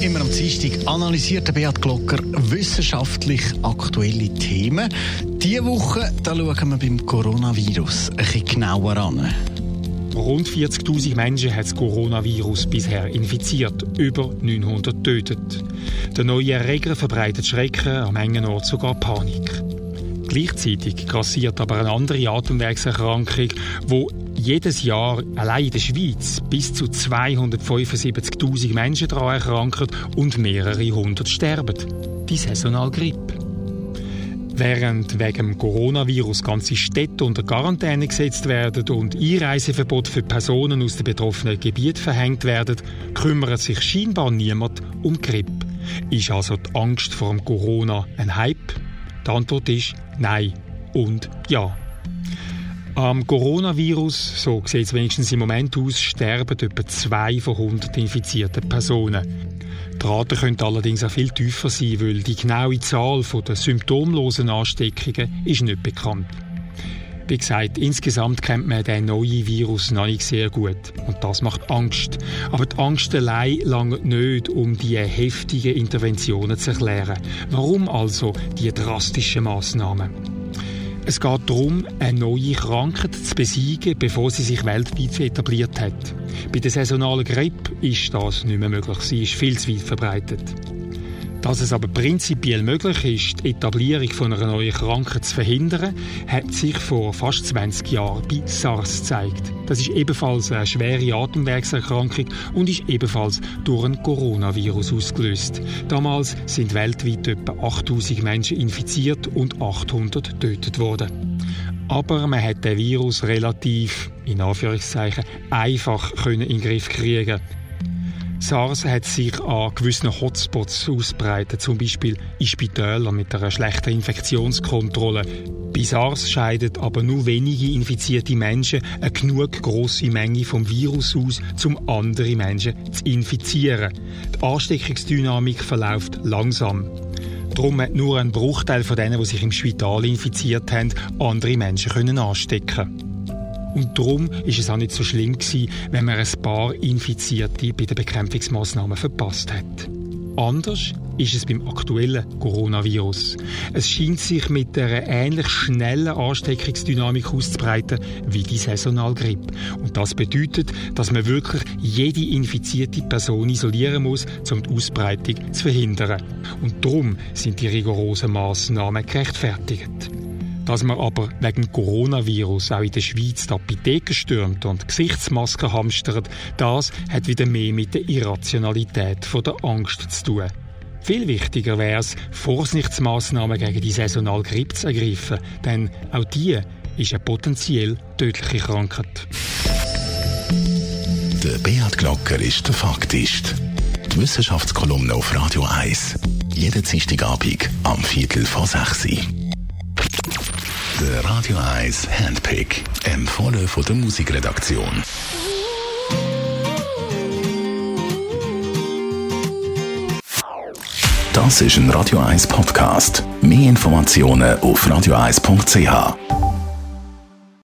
Immer am Dienstag analysiert der Beat Glocker wissenschaftlich aktuelle Themen. Diese Woche da schauen wir beim Coronavirus bisschen genauer an. Rund 40.000 Menschen hat das Coronavirus bisher infiziert, über 900 tötet. Der neue Erreger verbreitet Schrecken, am engen Ort sogar Panik. Gleichzeitig grassiert aber eine andere Atemwegserkrankung, wo jedes Jahr allein in der Schweiz bis zu 275.000 Menschen daran erkranken und mehrere hundert sterben. Die Saisonalgrippe. Während wegen dem Coronavirus ganze Städte unter Quarantäne gesetzt werden und Einreiseverbot für Personen aus den betroffenen Gebieten verhängt werden, kümmert sich scheinbar niemand um Grippe. Ist also die Angst vor dem Corona ein Hype? Die Antwort ist nein und ja. Am Coronavirus, so sieht es wenigstens im Moment aus, sterben etwa zwei von 100 infizierten Personen. Die Rate könnte allerdings auch viel tiefer sein, weil die genaue Zahl der symptomlosen Ansteckungen ist nicht bekannt. Wie gesagt, insgesamt kennt man den neuen Virus noch nicht sehr gut. Und das macht Angst. Aber die Angst allein langt nicht, um die heftigen Interventionen zu erklären. Warum also die drastischen Massnahmen? Es geht darum, eine neue Krankheit zu besiegen, bevor sie sich weltweit etabliert hat. Bei der saisonalen Grippe ist das nicht mehr möglich. Sie ist viel zu weit verbreitet. Dass es aber prinzipiell möglich ist, die Etablierung von einer neuen Krankheit zu verhindern, hat sich vor fast 20 Jahren bei SARS gezeigt. Das ist ebenfalls eine schwere Atemwegserkrankung und ist ebenfalls durch ein Coronavirus ausgelöst. Damals sind weltweit etwa 8000 Menschen infiziert und 800 getötet worden. Aber man hat den Virus relativ, in Anführungszeichen, einfach können in den Griff kriegen. SARS hat sich an gewissen Hotspots ausbreitet, zum Beispiel in Spitälern mit einer schlechten Infektionskontrolle. Bei SARS scheiden aber nur wenige infizierte Menschen eine genug grosse Menge vom Virus aus, um andere Menschen zu infizieren. Die Ansteckungsdynamik verläuft langsam. Darum hat nur ein Bruchteil von denen, die sich im Spital infiziert haben, andere Menschen können anstecken. Und darum ist es auch nicht so schlimm gewesen, wenn man ein paar Infizierte bei den Bekämpfungsmaßnahmen verpasst hat. Anders ist es beim aktuellen Coronavirus. Es scheint sich mit einer ähnlich schnellen Ansteckungsdynamik auszubreiten wie die Saisonalgrippe. Und das bedeutet, dass man wirklich jede infizierte Person isolieren muss, um die Ausbreitung zu verhindern. Und darum sind die rigorosen Maßnahmen gerechtfertigt. Dass man aber wegen Coronavirus auch in der Schweiz die Apotheken stürmt und Gesichtsmasken hamstert, das hat wieder mehr mit der Irrationalität von der Angst zu tun. Viel wichtiger wäre es, Vorsichtsmaßnahmen gegen die saisonale Grippe zu ergreifen, denn auch die ist eine potenziell tödliche Krankheit. Der Beat Glocker ist der Faktist. Die Wissenschaftskolumne auf Radio 1. Jeden Dienstagabend am Viertel vor 6 Uhr. Der Radio 1 Handpick. Empfohlen von der Musikredaktion. Das ist ein Radio 1 Podcast. Mehr Informationen auf radio1.ch.